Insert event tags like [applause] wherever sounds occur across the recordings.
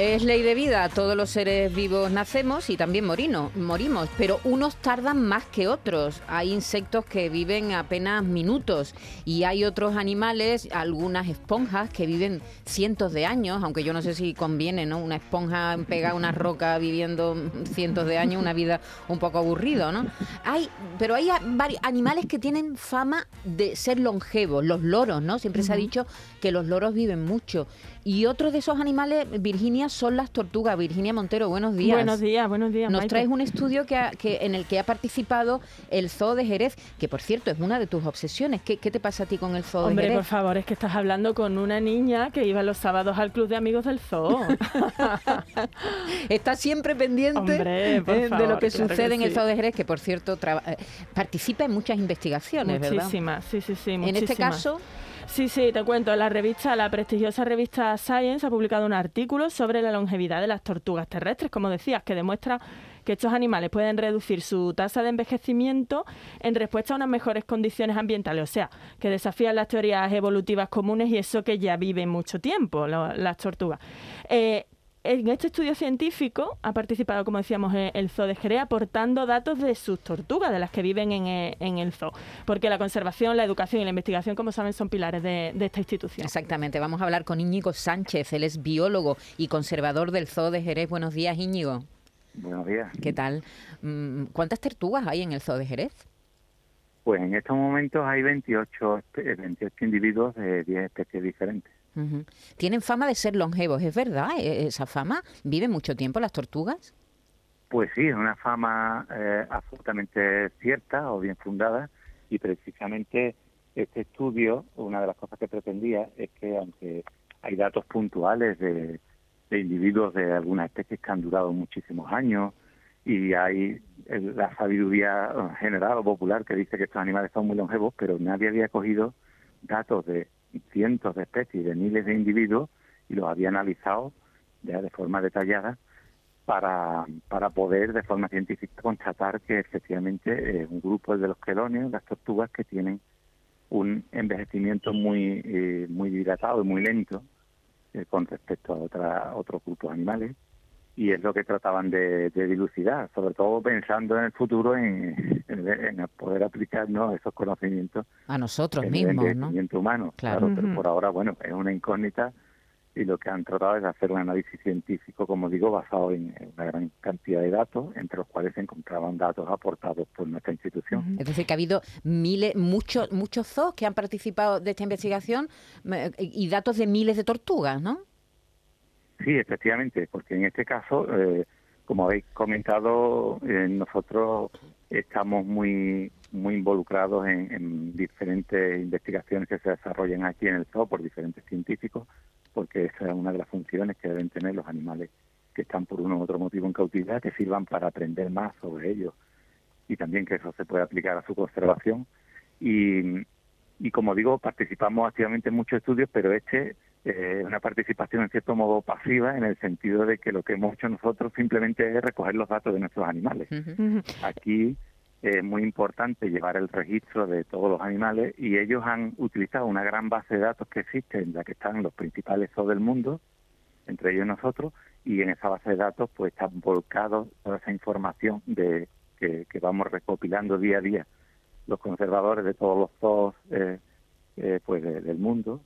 Es ley de vida, todos los seres vivos nacemos y también morimos, pero unos tardan más que otros. Hay insectos que viven apenas minutos y hay otros animales, algunas esponjas que viven cientos de años, aunque yo no sé si conviene, ¿no? Una esponja pega a una roca viviendo cientos de años, una vida un poco aburrido, ¿no? Hay, pero hay animales que tienen fama de ser longevos, los loros, ¿no? Siempre se ha dicho que los loros viven mucho. Y otro de esos animales, Virginia, son las tortugas. Virginia Montero, buenos días. Buenos días, buenos días. Nos traes un estudio que, en el que ha participado el Zoo de Jerez, que por cierto es una de tus obsesiones. ¿Qué, te pasa a ti con el Zoo de Jerez? Hombre, por favor, es que estás hablando con una niña que iba los sábados al club de amigos del Zoo. [laughs] Está siempre pendiente eh, de lo que sucede en el Zoo de Jerez, que por cierto eh, participa en muchas investigaciones, ¿verdad? Muchísimas, sí, sí, sí. En este caso... Sí, sí, te cuento. La revista, la prestigiosa revista Science ha publicado un artículo sobre la longevidad de las tortugas terrestres, como decías, que demuestra que estos animales pueden reducir su tasa de envejecimiento en respuesta a unas mejores condiciones ambientales, o sea, que desafían las teorías evolutivas comunes y eso que ya viven mucho tiempo las tortugas. Eh, en este estudio científico ha participado, como decíamos, el Zoo de Jerez, aportando datos de sus tortugas, de las que viven en, el zoo. Porque la conservación, la educación y la investigación, como saben, son pilares de, esta institución. Exactamente. Vamos a hablar con Íñigo Sánchez. Él es biólogo y conservador del Zoo de Jerez. Buenos días, Íñigo. Buenos días. ¿Qué tal? Mm, ¿Cuántas tortugas hay en el Zoo de Jerez? Pues en estos momentos hay 28, 28 individuos de 10 especies diferentes. Tienen fama de ser longevos, ¿es verdad e-, esa fama? ¿Viven mucho tiempo las tortugas? Pues sí, es una fama eh, absolutamente cierta o bien fundada y precisamente este estudio, una de las cosas que pretendía es que aunque hay datos puntuales de, individuos de algunas especies que han durado muchísimos años y hay la sabiduría general o popular que dice que estos animales son muy longevos, pero nadie había cogido datos de cientos de especies, de miles de individuos, y los había analizado ya de forma detallada para, para poder de forma científica constatar que efectivamente es un grupo de los quelonios, las tortugas, que tienen un envejecimiento muy, eh, muy dilatado y muy lento eh, con respecto a otra, otros grupos animales y es lo que trataban de, dilucidar, sobre todo pensando en el futuro en, poder aplicarnos esos conocimientos a nosotros mismos, el ¿no? humano, claro, pero por ahora, bueno, es una incógnita y lo que han tratado es hacer un análisis científico, como digo, basado en una gran cantidad de datos, entre los cuales se encontraban datos aportados por nuestra institución. Es decir, que ha habido miles, muchos, muchos zoos que han participado de esta investigación y datos de miles de tortugas, ¿no? Sí, efectivamente, porque en este caso, eh, como habéis comentado, eh, nosotros estamos muy muy involucrados en, diferentes investigaciones que se desarrollan aquí en el zoo por diferentes científicos, porque esa es una de las funciones que deben tener los animales que están por uno u otro motivo en cautividad, que sirvan para aprender más sobre ellos y también que eso se pueda aplicar a su conservación. Y, y como digo, participamos activamente en muchos estudios, pero este eh, una participación en cierto modo pasiva en el sentido de que lo que hemos hecho nosotros simplemente es recoger los datos de nuestros animales. Aquí es muy importante llevar el registro de todos los animales y ellos han utilizado una gran base de datos que existe en la que están los principales zoos del mundo, entre ellos nosotros, y en esa base de datos pues están volcados toda esa información de que, vamos recopilando día a día los conservadores de todos los zoos eh, eh, pues del mundo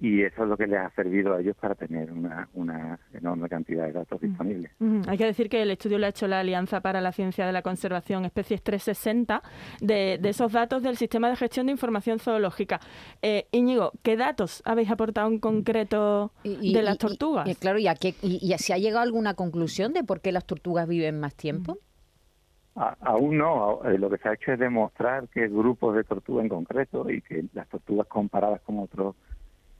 y eso es lo que les ha servido a ellos para tener una, una enorme cantidad de datos mm. disponibles. Hay que decir que el estudio lo ha hecho la Alianza para la Ciencia de la Conservación Especies 360 de, de esos datos del Sistema de Gestión de Información Zoológica. Eh, Íñigo, ¿qué datos habéis aportado en concreto de las tortugas? Y, claro, ¿y, a qué, y, se ha llegado a alguna conclusión de por qué las tortugas viven más tiempo? aún no, eh, lo que se ha hecho es demostrar que grupos de tortugas en concreto y que las tortugas comparadas con otros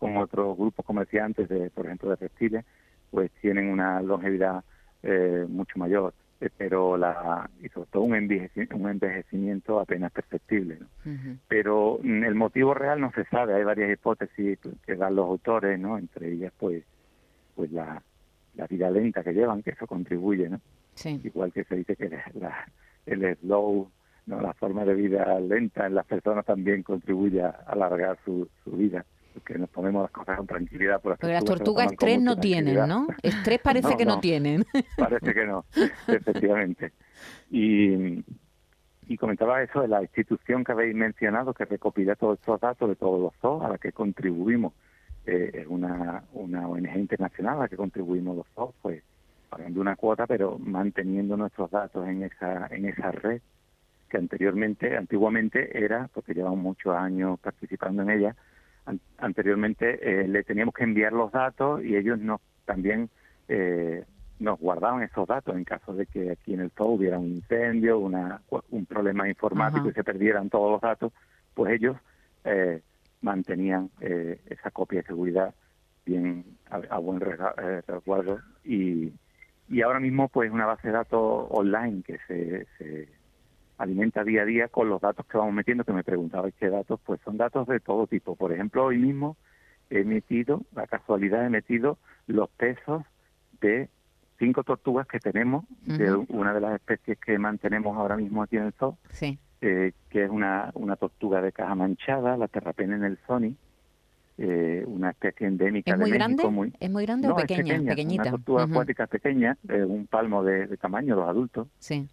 con otros grupos, como decía antes, de, por ejemplo, de reptiles, pues tienen una longevidad eh, mucho mayor, eh, pero la, y sobre todo un, envejecimiento, apenas perceptible. Pero mm, el motivo real no se sabe, hay varias hipótesis que dan los autores, ¿no? entre ellas pues, pues la, la vida lenta que llevan, que eso contribuye, ¿no? Igual que se dice que la, el slow ¿no? La forma de vida lenta en las personas también contribuye a alargar su, su vida que nos ponemos las cosas con tranquilidad. Por las Porque las tortugas estrés [laughs] no tienen, ¿no? Estrés [laughs] parece que no, tienen. Parece que no, efectivamente. Y, y comentaba eso de la institución que habéis mencionado, que recopila todos estos datos de todos los zoos a la que contribuimos. Eh, es una, una ONG internacional a la que contribuimos los zoos, pues pagando una cuota, pero manteniendo nuestros datos en esa, en esa red que anteriormente, antiguamente era, porque llevamos muchos años participando en ella, anteriormente eh, le teníamos que enviar los datos y ellos nos también eh, nos guardaban esos datos en caso de que aquí en el zoo hubiera un incendio, una, un problema informático y se perdieran todos los datos, pues ellos eh, mantenían esa copia de seguridad bien a, buen resguardo y, y ahora mismo pues una base de datos online que se, se alimenta día a día con los datos que vamos metiendo, que me preguntabais qué datos, pues son datos de todo tipo. Por ejemplo, hoy mismo he metido, la casualidad he metido los pesos de cinco tortugas que tenemos, de una de las especies que mantenemos ahora mismo aquí en el zoo, eh, que es una, una tortuga de caja manchada, la terrapena en el Sony, eh, una especie endémica ¿Es muy de grande? México. ¿Es muy grande o pequeña? Es pequeñita. Una tortuga acuática pequeña, un palmo de, de tamaño, los adultos. Sí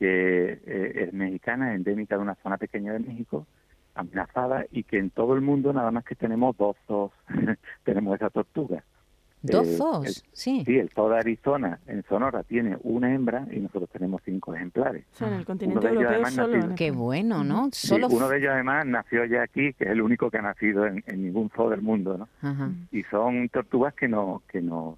que eh, es mexicana, endémica de una zona pequeña de México, amenazada y que en todo el mundo nada más que tenemos dos zoos, [laughs] tenemos esa tortuga. ¿Dos eh, zoos? sí. Sí, el zoo de Arizona en Sonora tiene una hembra y nosotros tenemos cinco ejemplares. O sea, en el continente europeo solo. Qué bueno, ¿no? Solo... uno de ellos además nació ya aquí, que es el único que ha nacido en, ningún zoo del mundo, ¿no? Y son tortugas que, no, que nos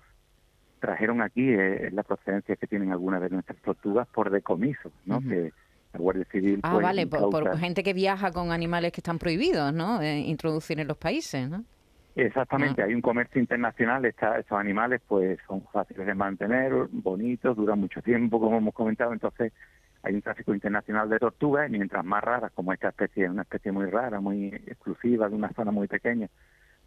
trajeron aquí eh, es la procedencia que tienen algunas de nuestras tortugas por decomiso, ¿no? Que la Guardia Civil. Ah, pues, vale, por, gente que viaja con animales que están prohibidos, ¿no? Eh, introducir en los países, ¿no? Exactamente, Ah. hay un comercio internacional, está, estos animales pues son fáciles de mantener, bonitos, duran mucho tiempo, como hemos comentado, entonces hay un tráfico internacional de tortugas y mientras más raras, como esta especie es una especie muy rara, muy exclusiva, de una zona muy pequeña,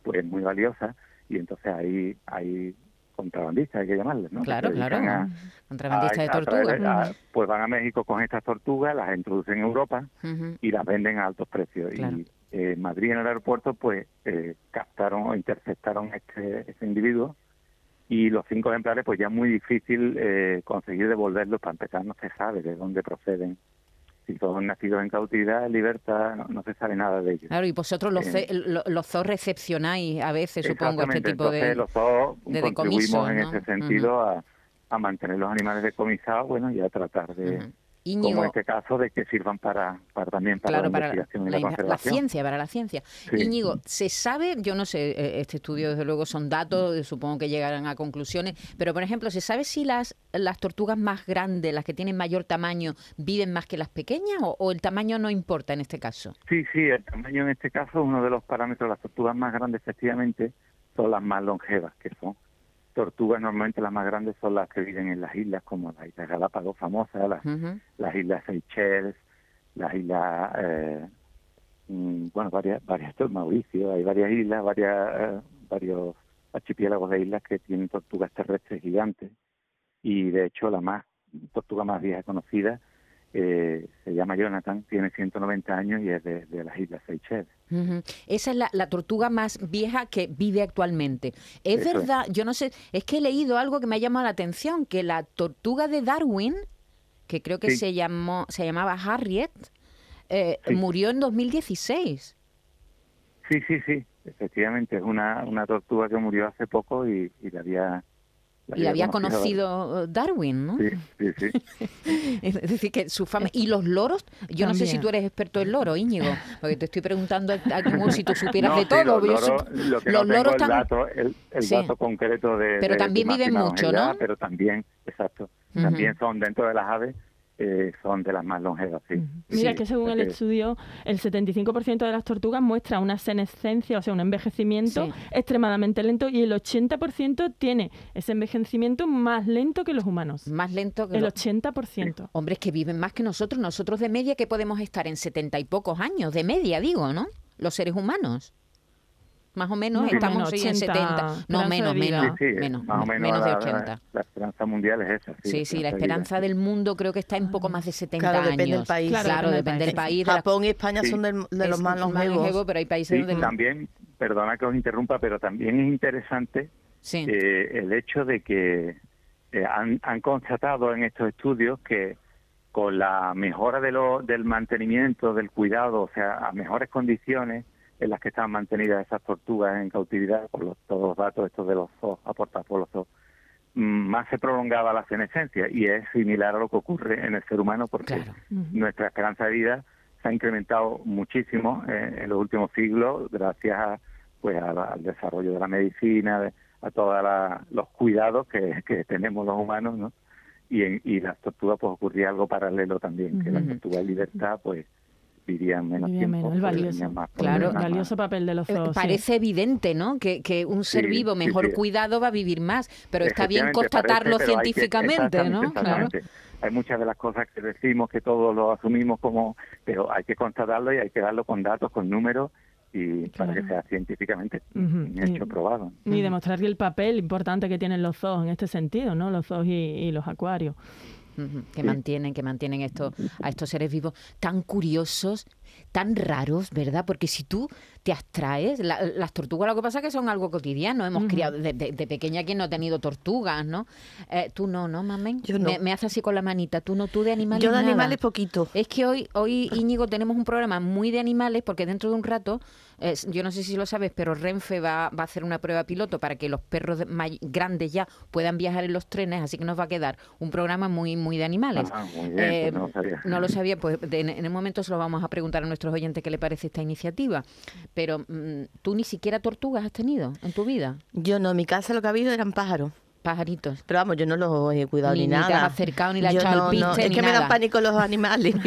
pues muy valiosa, y entonces ahí hay contrabandistas, hay que llamarles, ¿no? Claro, claro. a- Contrabandista de a- tortugas. traer- a- pues van a México con estas tortugas, las introducen en Europa y las venden a altos precios. Claro. Y eh, en Madrid, en el aeropuerto, pues eh, captaron o interceptaron este, este individuo y los cinco ejemplares, pues ya es muy difícil eh, conseguir devolverlos. Para empezar, no se sabe de dónde proceden. Si son nacidos en cautividad, en libertad, no, no se sabe nada de ellos. Claro, y vosotros los, Eh, los zoos recepcionáis a veces, supongo, este tipo de... entonces los zoos de contribuimos decomiso, en ¿no? ese sentido a, a mantener los animales decomisados, bueno, y a tratar de, Ujú. Como en este caso, de que sirvan para, para también para claro, la para investigación y la, la, inve- la ciencia, para la ciencia. Sí. Íñigo, ¿se sabe? Yo no sé, eh, este estudio desde luego son datos, eh, supongo que llegarán a conclusiones, pero por ejemplo, ¿se sabe si las, las tortugas más grandes, las que tienen mayor tamaño, viven más que las pequeñas o, o el tamaño no importa en este caso? Sí, sí, el tamaño en este caso es uno de los parámetros. Las tortugas más grandes, efectivamente, son las más longevas, que son tortugas normalmente las más grandes son las que viven en las islas, como las islas Galápagos famosas, las, islas Seychelles, las islas, eh, mm, bueno, varias, varias, Mauricio, hay varias islas, varias, eh, varios archipiélagos de islas que tienen tortugas terrestres gigantes y de hecho la más tortuga más vieja conocida eh, se llama Jonathan, tiene 190 años y es de, de las islas Seychelles. Esa es la, la tortuga más vieja que vive actualmente. Es Eso es. verdad, yo no sé, es que he leído algo que me ha llamado la atención, que la tortuga de Darwin, que creo que Sí. se llamó, se llamaba Harriet, eh, Sí. murió en 2016. Sí, sí, sí, efectivamente, es una, una tortuga que murió hace poco y, y la había... Y había conocido Darwin, ¿no? Sí, sí, sí. [laughs] Es decir, que su fama... Y los loros, yo no sé si tú eres experto en loro, Íñigo, porque te estoy preguntando como si tú supieras No, de sí, todo. los loros, sup- lo que los no tengo loros el dato, el, el Sí. dato concreto de Pero de también viven mucho, ¿no? Pero también, exacto, también son dentro de las aves, eh, son de las más longevas, sí. Mira Sí, que según el estudio, el 75% de las tortugas muestra una senescencia, o sea, un envejecimiento Sí. extremadamente lento y el 80% tiene ese envejecimiento más lento que los humanos. Más lento que El los- 80%. Hombres que viven más que nosotros. Nosotros de media que podemos estar en setenta y pocos años, de media digo, ¿no? Los seres humanos. Más o menos, Sí. estamos Menos sí, en 80, 70, no menos, menos, Sí, sí, menos, más o menos, menos de la, 80. La, esperanza mundial es esa. Sí, Sí, sí, la vida. esperanza del mundo creo que está en poco más de 70 Claro, depende años. del país. Claro, Claro, depende del país. la- Japón y España Sí. son del- de los es más longevos. pero hay países Sí, donde... también, perdona que os interrumpa, pero también es interesante Sí. eh, el hecho de que eh, han, han constatado en estos estudios que con la mejora de lo, del mantenimiento, del cuidado, o sea, a mejores condiciones en las que están mantenidas esas tortugas en cautividad, por los, todos los datos estos de los zoos aportados por los zoos, mm, más se prolongaba la senescencia y es similar a lo que ocurre en el ser humano porque Claro. nuestra esperanza de vida se ha incrementado muchísimo eh, en los últimos siglos gracias a, pues a la- al desarrollo de la medicina, de- a todos los cuidados que, que tenemos los humanos, ¿no? Y, en, y las tortugas pues ocurría algo paralelo también, que las Ujú. tortugas en libertad pues vivían menos Vivían tiempo, menos, el valioso. más Claro, más- valioso papel de los Eh, zoos. sí. Parece evidente, ¿no? Que, que un ser Sí, vivo sí, mejor sí. cuidado va a vivir más, pero está bien constatarlo parece, hay que- científicamente, ¿no? exactamente, Claro. exactamente. Hay muchas de las cosas que decimos que todos lo asumimos como, pero hay que constatarlo y hay que darlo con datos, con números y para que Claro. sea científicamente Ujú, un hecho y- probado. Y demostrar el papel importante que tienen los zoos en este sentido, ¿no? Los zoos y, y los acuarios. Que Sí. mantienen, que mantienen esto, a estos seres vivos tan curiosos, tan raros, ¿verdad? Porque si tú te abstraes, la- las tortugas lo que pasa es que son algo cotidiano, hemos criado de, de- de pequeña quien no ha tenido tortugas, ¿no? Eh, tú no, ¿no, mamen? Yo no. Me, me hace así con la manita, tú no, tú de animales Yo de nada. animales poquito. Es que hoy, hoy Íñigo, tenemos un programa muy de animales porque dentro de un rato, eh, yo no sé si lo sabes, pero Renfe va, va a hacer una prueba piloto para que los perros grandes ya puedan viajar en los trenes, así que nos va a quedar un programa muy, muy de animales. Ah, muy bien, Eh, pues no lo sabía. no lo sabía, pues de- en, en el momento se lo vamos a preguntar a nuestros oyentes qué le parece esta iniciativa. Pero mm, tú ni siquiera tortugas has tenido en tu vida, Yo no, en mi casa lo que ha habido eran pájaros. Pajaritos. Pero vamos, yo no los he cuidado Ni- ni, ni te nada. has acercado, ni le has Yo echado no, piste, Es que me nada. dan pánico los animales. [laughs]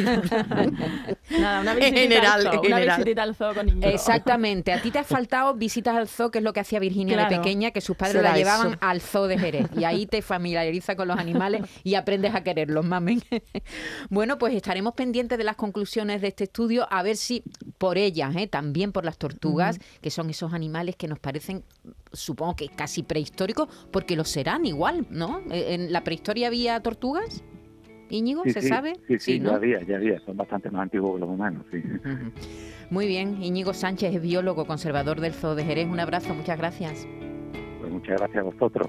Nada, una En visitita general, al zoo, una visitita al zoo con Íñigo. Exactamente. A ti te ha faltado visitas al zoo, que es lo que hacía Virginia de pequeña, que sus padres Será la llevaban eso. al zoo de Jerez. Y ahí te familiariza con los animales y aprendes a quererlos, mamen. [laughs] bueno, pues estaremos pendientes de las conclusiones de este estudio, a ver si por ellas, ¿eh? también por las tortugas, que son esos animales que nos parecen, supongo que casi prehistóricos, porque lo serán igual, ¿no? Eh, ¿En la prehistoria había tortugas? Íñigo, Sí, ¿se sí, sabe? Sí, sí, ¿no? ya había, ya había. Son bastante más antiguos que los humanos, sí. Muy bien, Íñigo Sánchez es biólogo, conservador del Zoo de Jerez. Un abrazo, muchas gracias. Pues muchas gracias a vosotros.